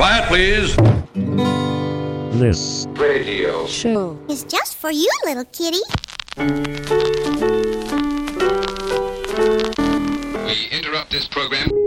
Quiet, please. This Radio. Show. It's just for you, little kitty. We interrupt this program.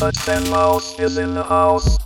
But Mouse is in the house.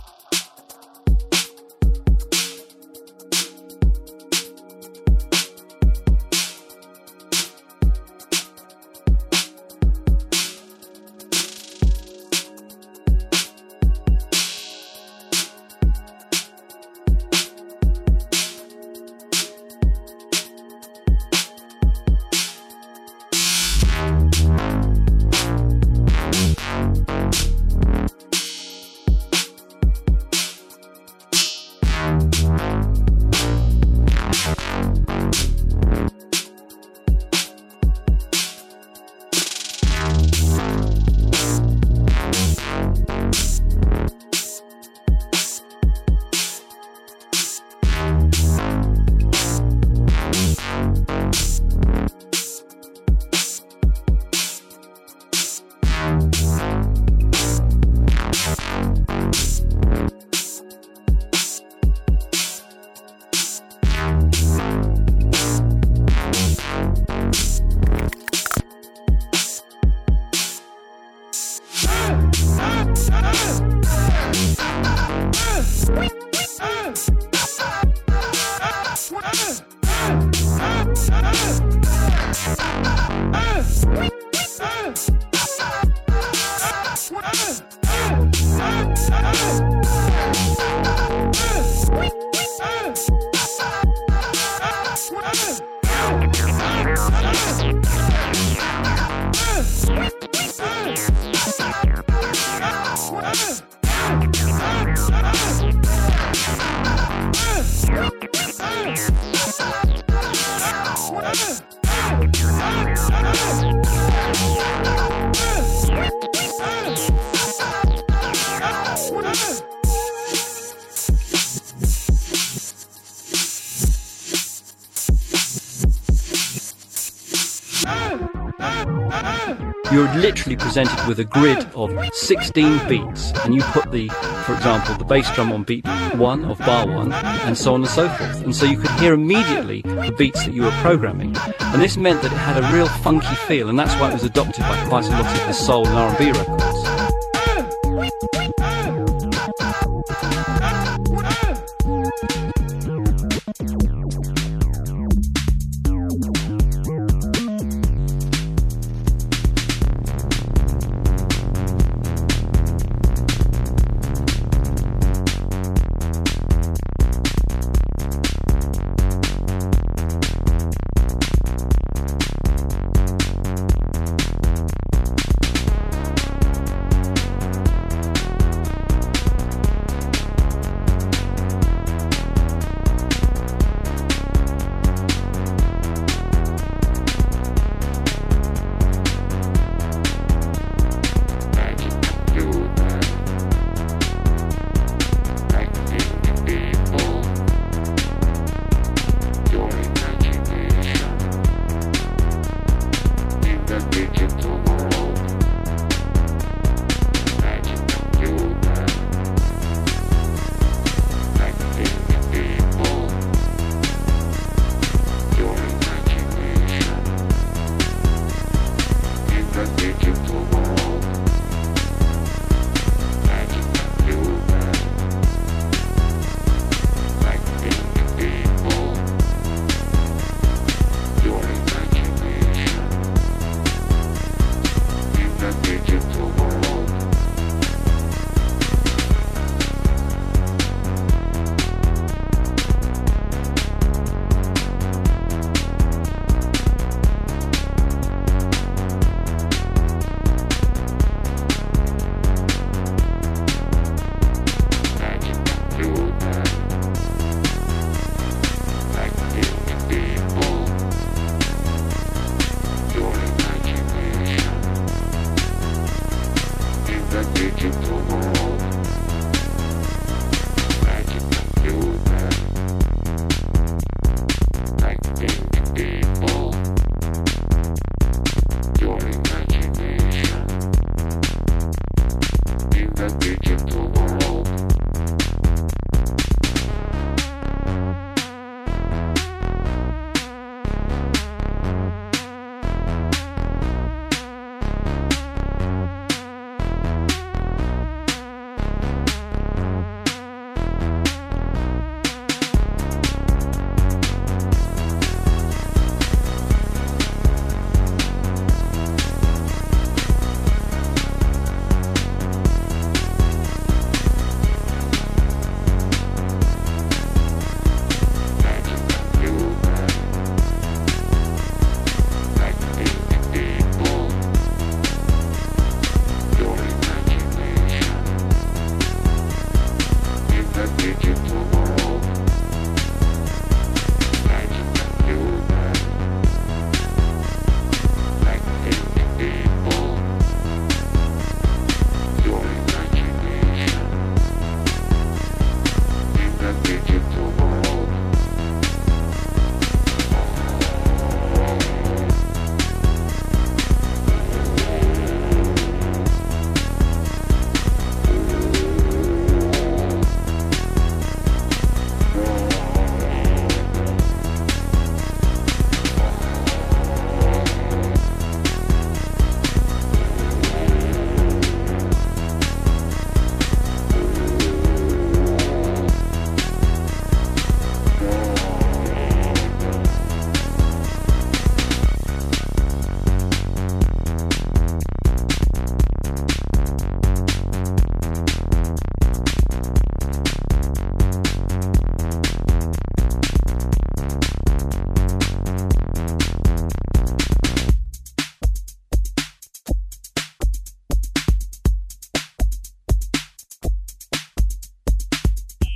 Presented with a grid of 16 beats, and you put the, for example, the bass drum on beat one of bar one, and so on and so forth. And so you could hear immediately the beats that you were programming. And this meant that it had a real funky feel, and that's why it was adopted by quite a lot of the soul and R&B records.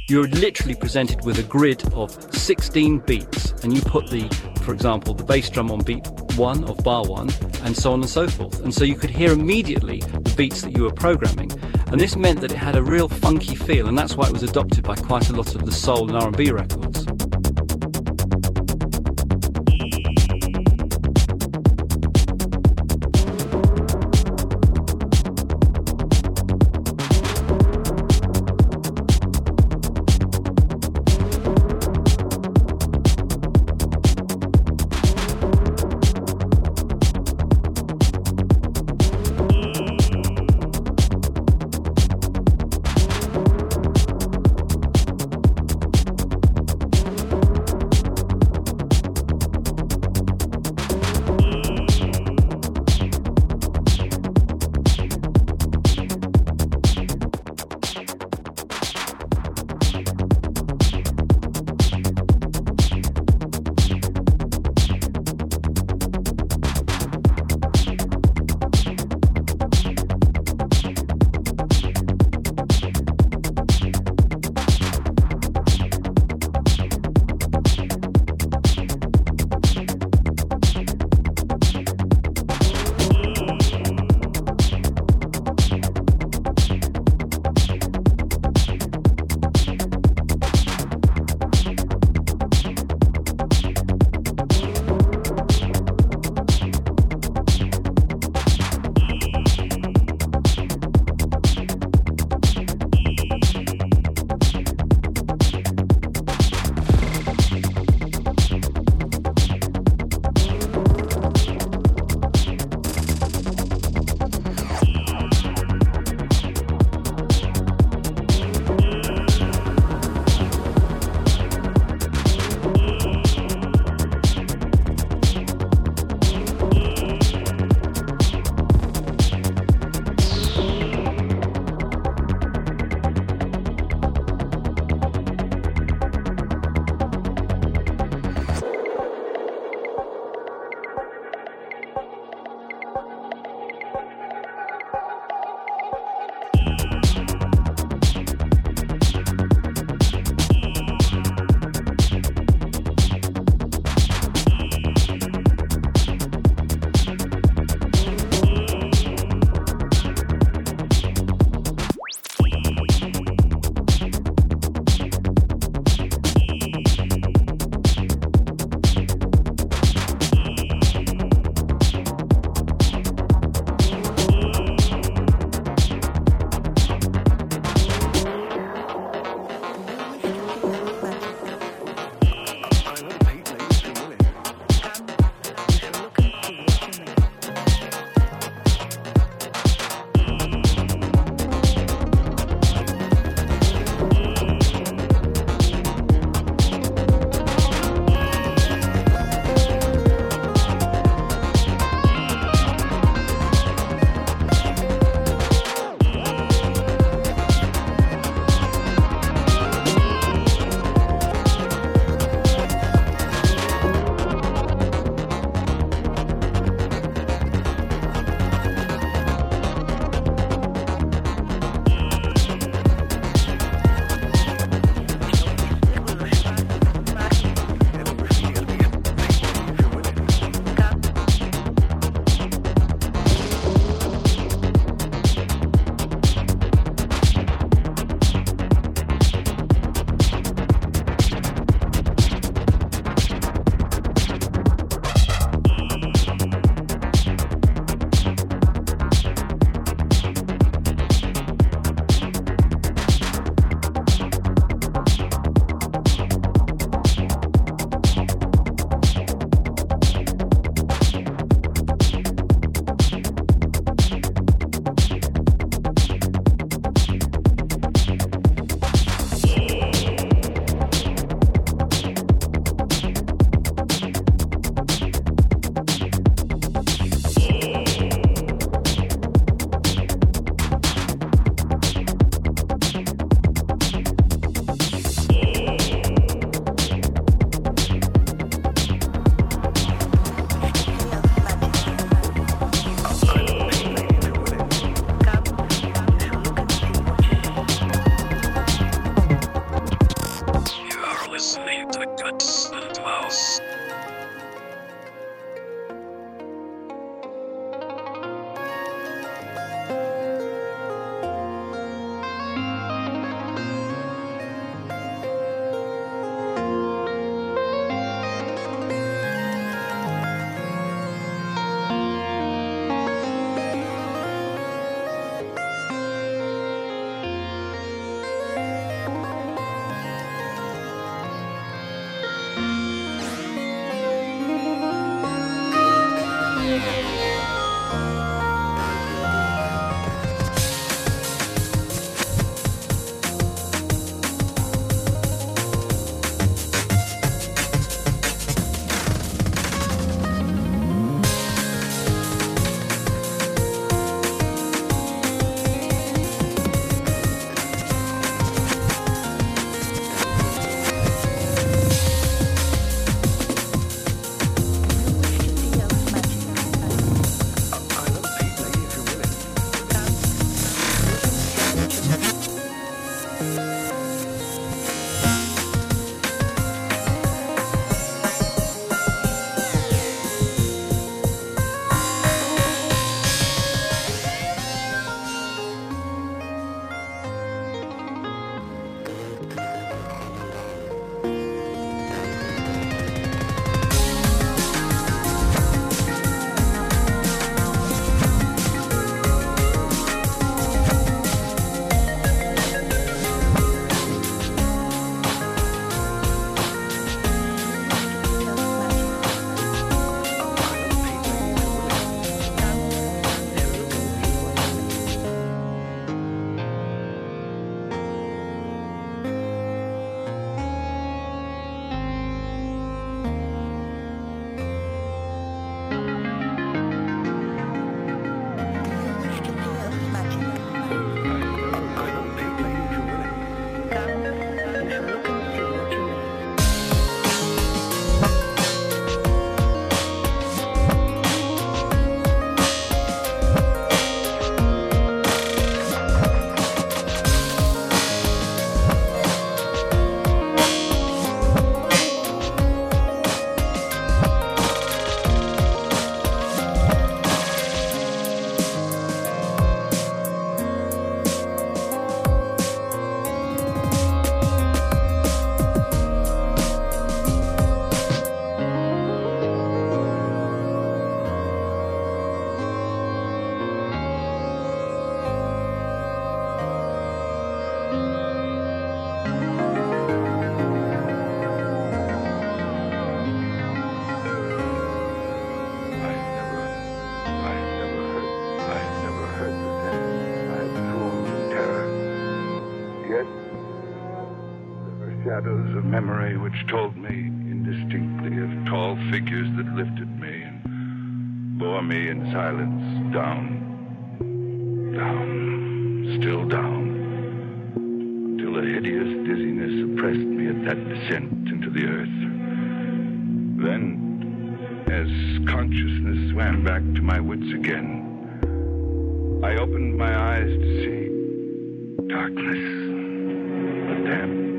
You're literally presented with a grid of 16 beats, and you put the, for example, the bass drum on beat one of bar one, and so on and so forth. And so you could hear immediately the beats that you were programming. And this meant that it had a real funky feel, and that's why it was adopted by quite a lot of the soul and R&B records.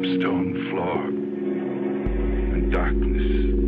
stone floor. And darkness.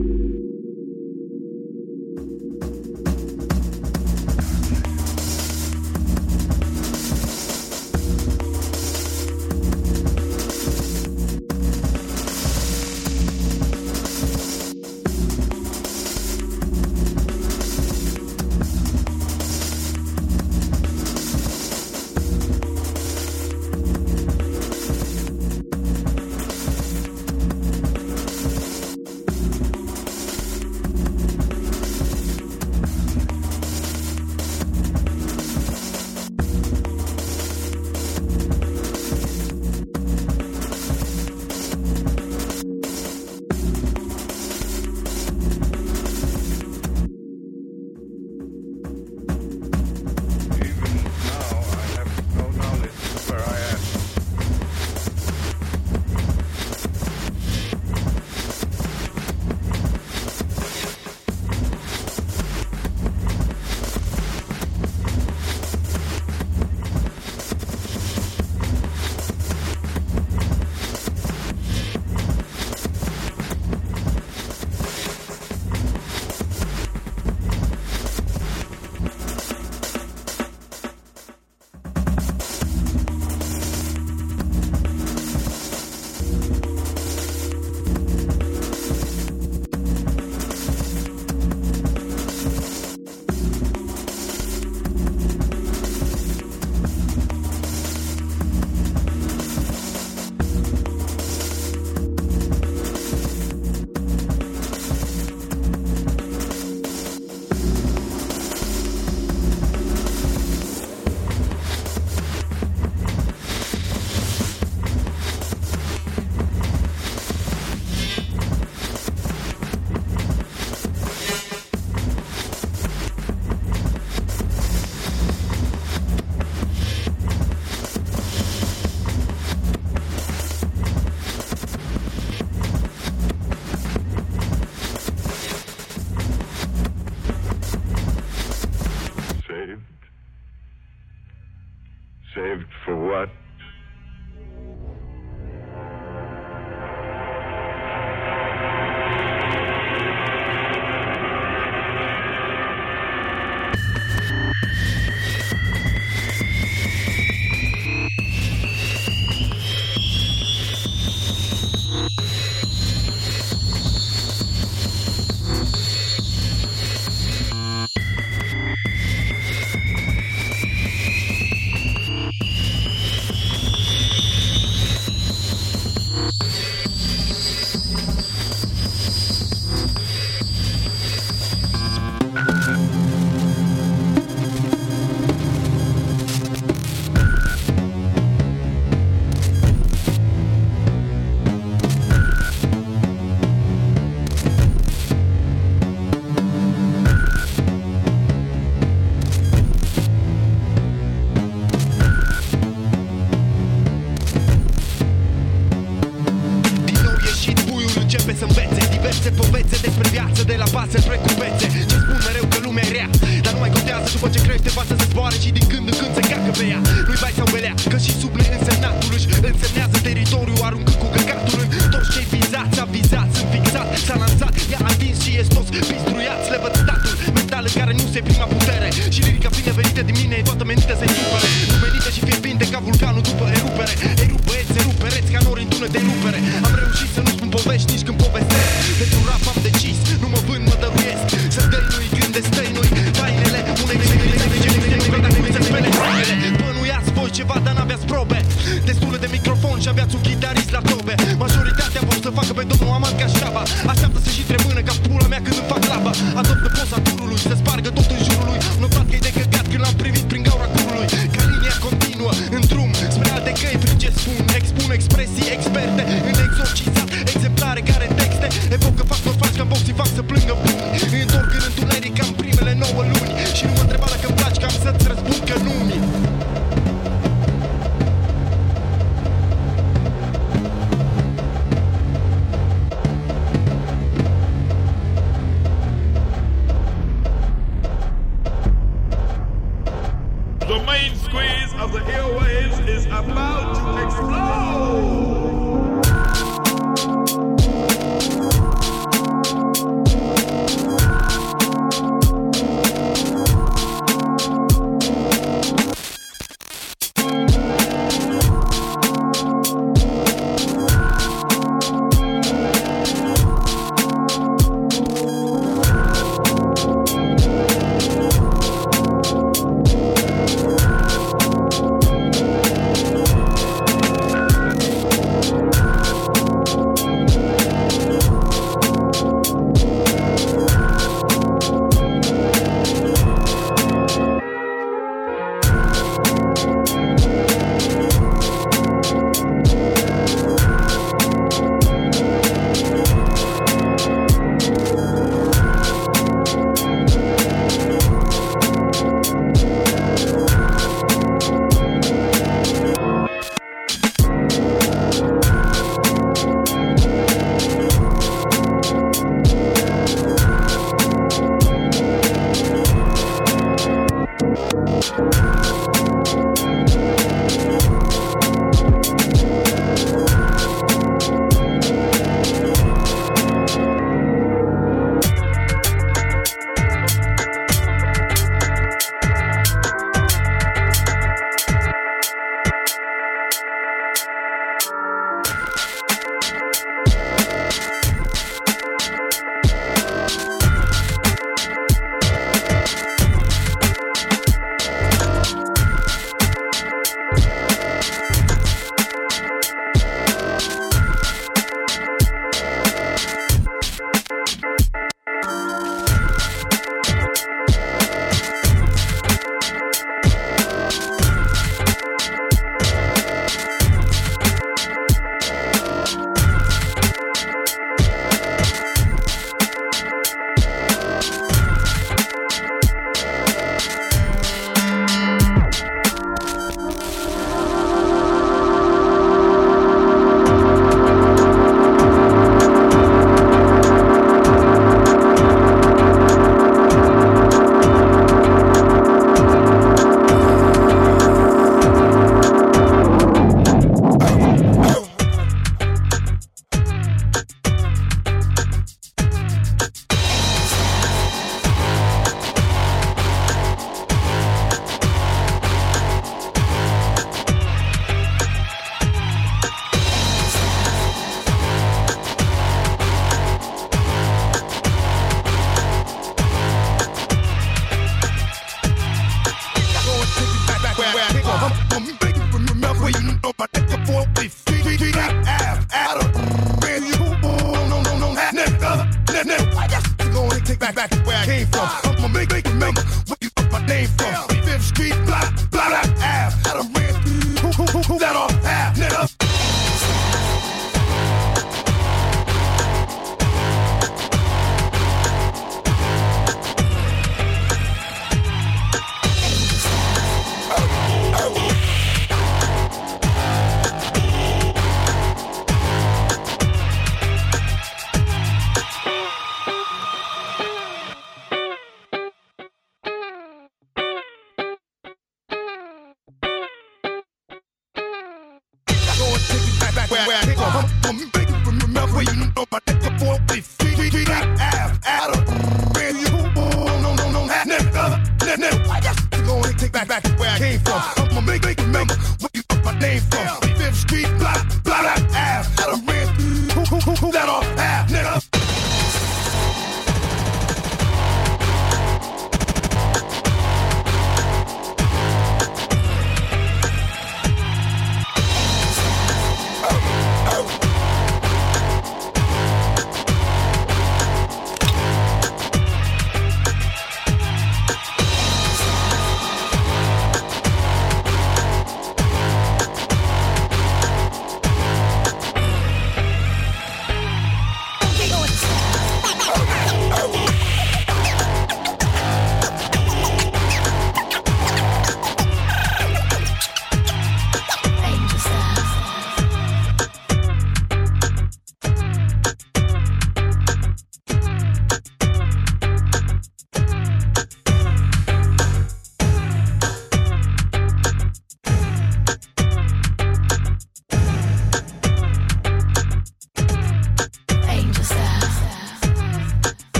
Google, którym to szczępizacja, wizacja, fiksat, salam zat, ja alwinsi jest los, biznes.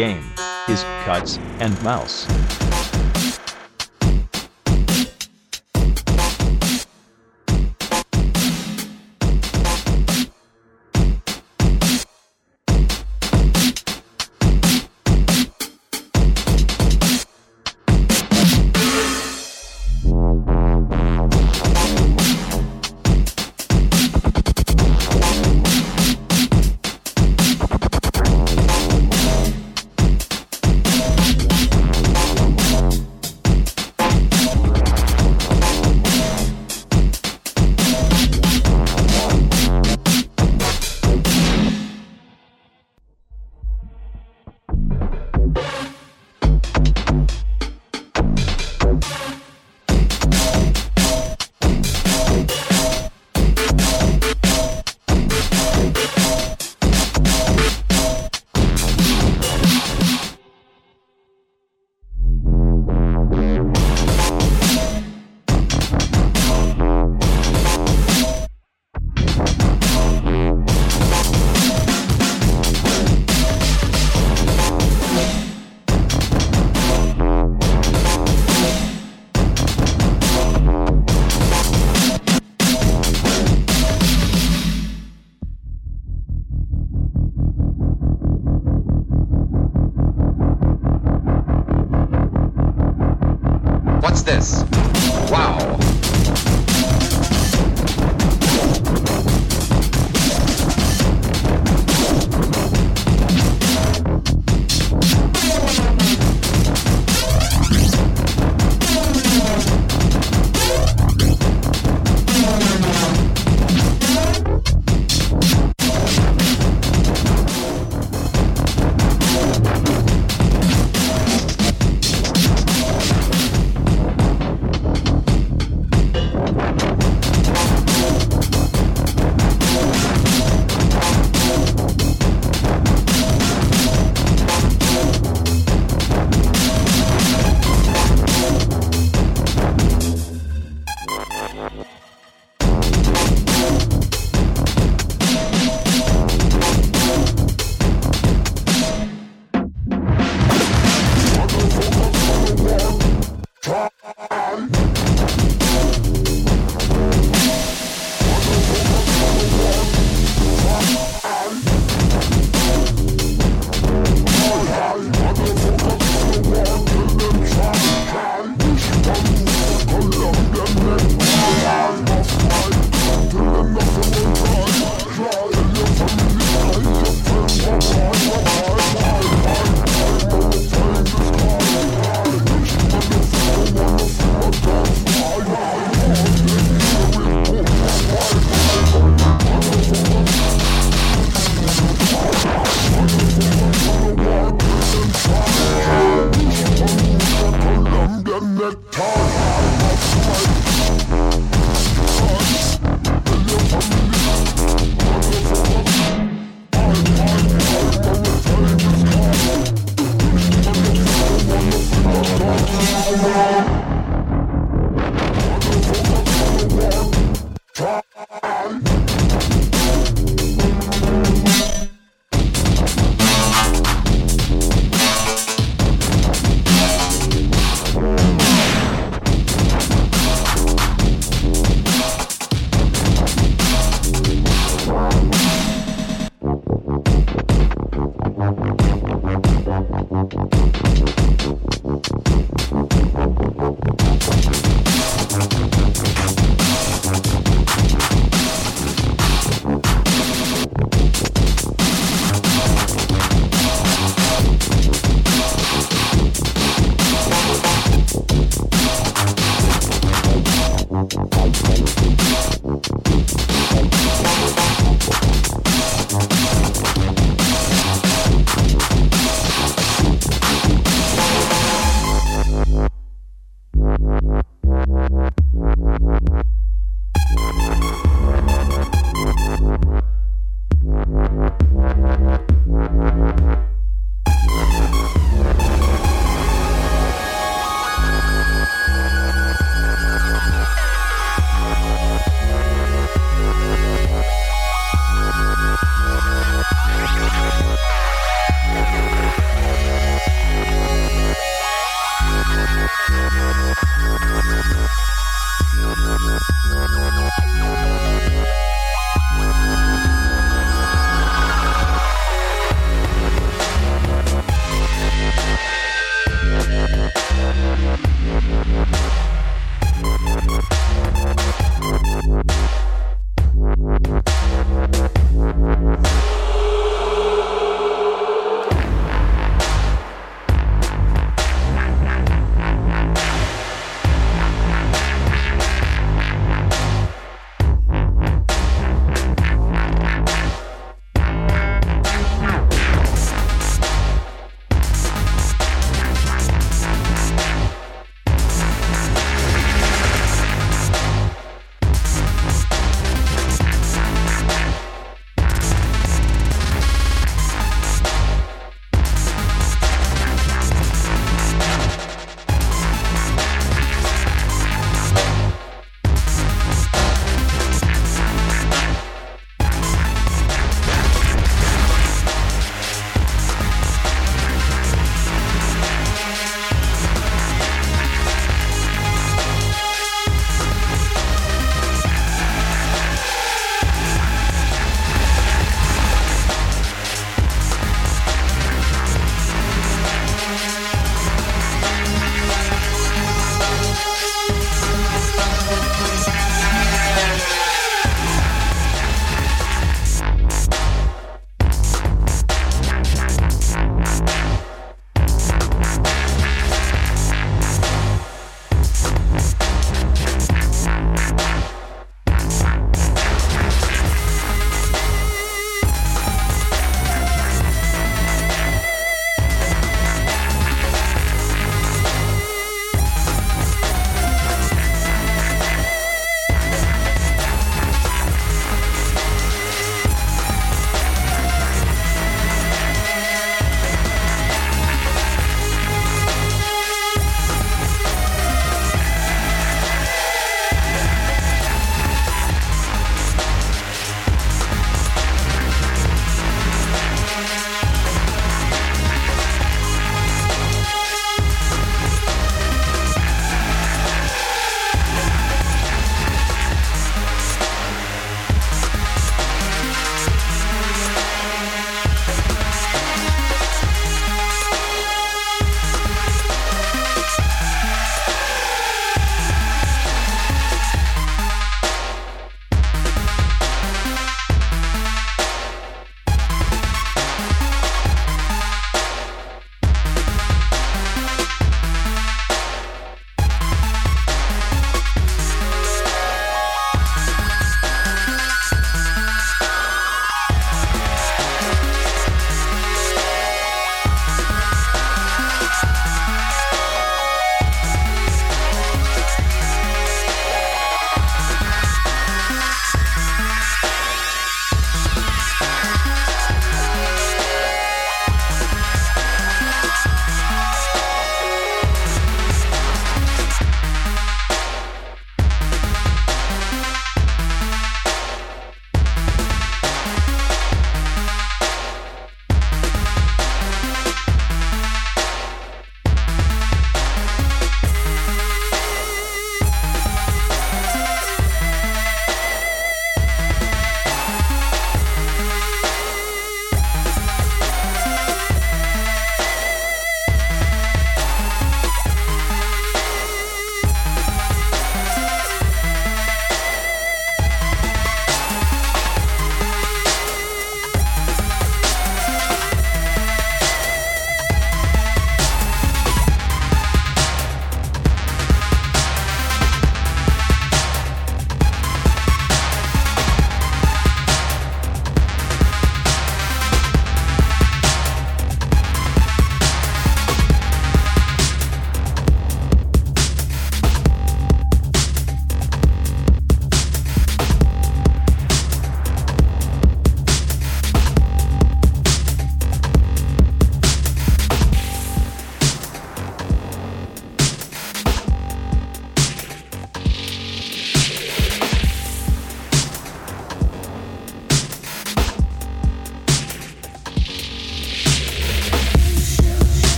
Game is Cuts and Mouse.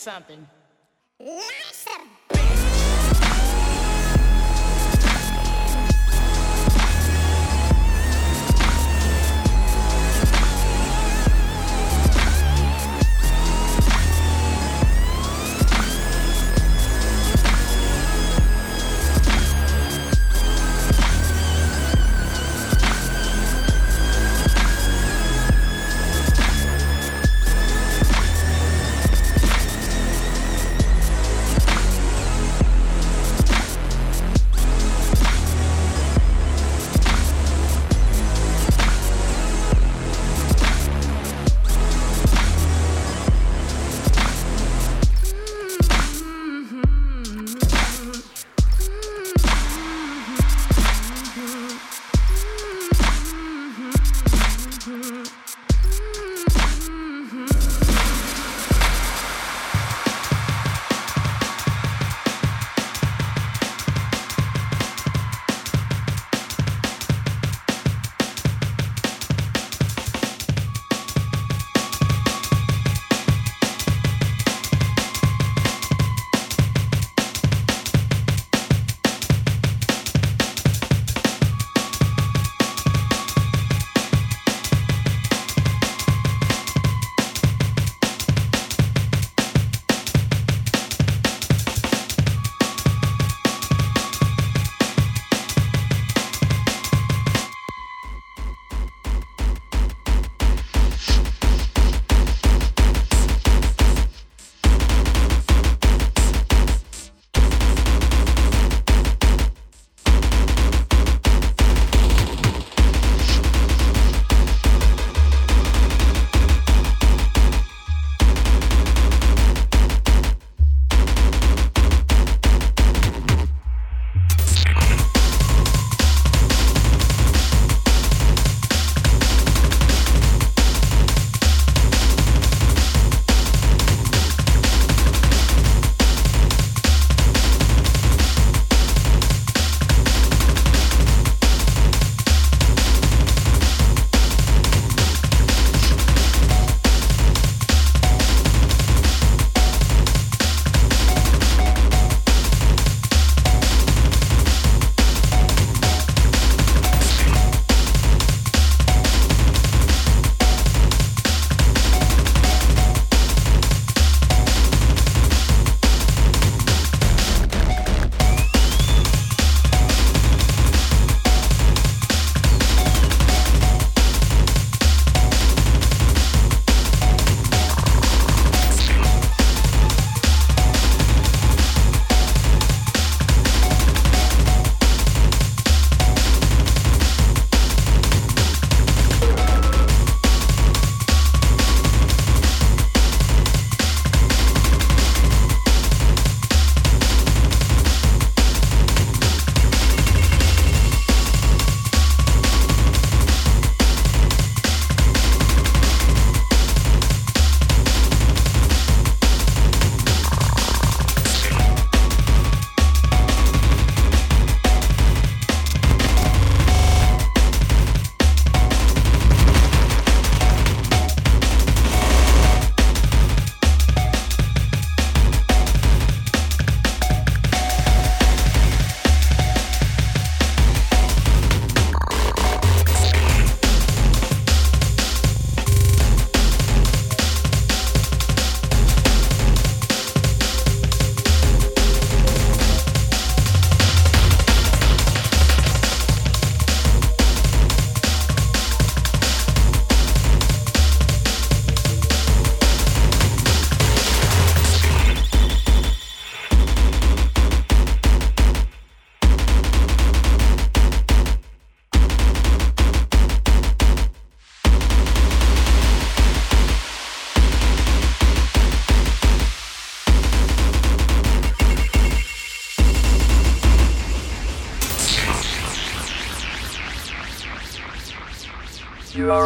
Something.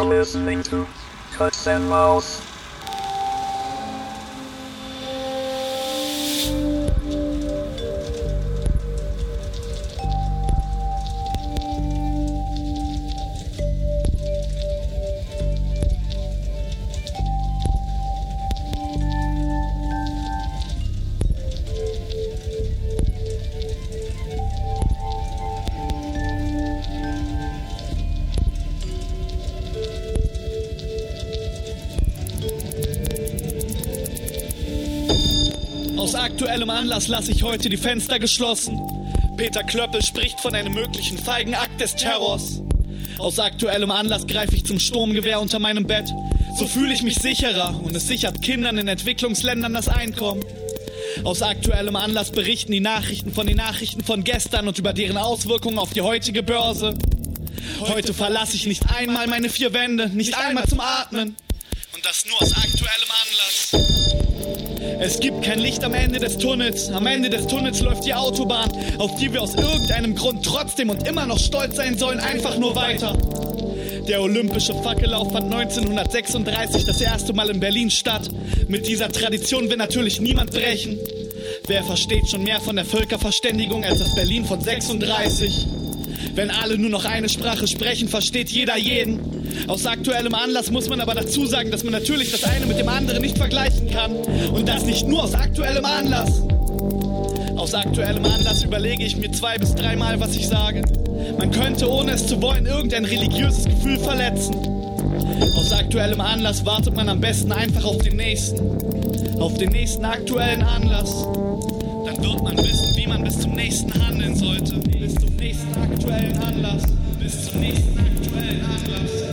Listening to Cuts and Mouse. Anlass lasse ich heute die Fenster geschlossen. Peter Klöppel spricht von einem möglichen feigen Akt des Terrors. Aus aktuellem Anlass greife ich zum Sturmgewehr unter meinem Bett. So fühle ich mich sicherer und es sichert Kindern in Entwicklungsländern das Einkommen. Aus aktuellem Anlass berichten die Nachrichten von den Nachrichten von gestern und über deren Auswirkungen auf die heutige Börse. Heute verlasse ich nicht einmal meine vier Wände, nicht einmal zum Atmen. Und das nur aus aktuellem Anlass. Es gibt kein Licht am Ende des Tunnels. Am Ende des Tunnels läuft die Autobahn, auf die wir aus irgendeinem Grund trotzdem und immer noch stolz sein sollen, einfach nur weiter. Der olympische Fackellauf fand 1936 das erste Mal in Berlin statt. Mit dieser Tradition will natürlich niemand brechen. Wer versteht schon mehr von der Völkerverständigung als das Berlin von 36? Wenn alle nur noch eine Sprache sprechen, versteht jeder jeden. Aus aktuellem Anlass muss man aber dazu sagen, dass man natürlich das eine mit dem anderen nicht vergleichen kann. Und das nicht nur aus aktuellem Anlass. Aus aktuellem Anlass überlege ich mir zwei bis dreimal, was ich sage. Man könnte, ohne es zu wollen, irgendein religiöses Gefühl verletzen. Aus aktuellem Anlass wartet man am besten einfach auf den nächsten. Auf den nächsten aktuellen Anlass. Dann wird man wissen, wie man bis zum nächsten handeln sollte. Nächsten aktuellen Anlass. Bis zum nächsten aktuellen Anlass.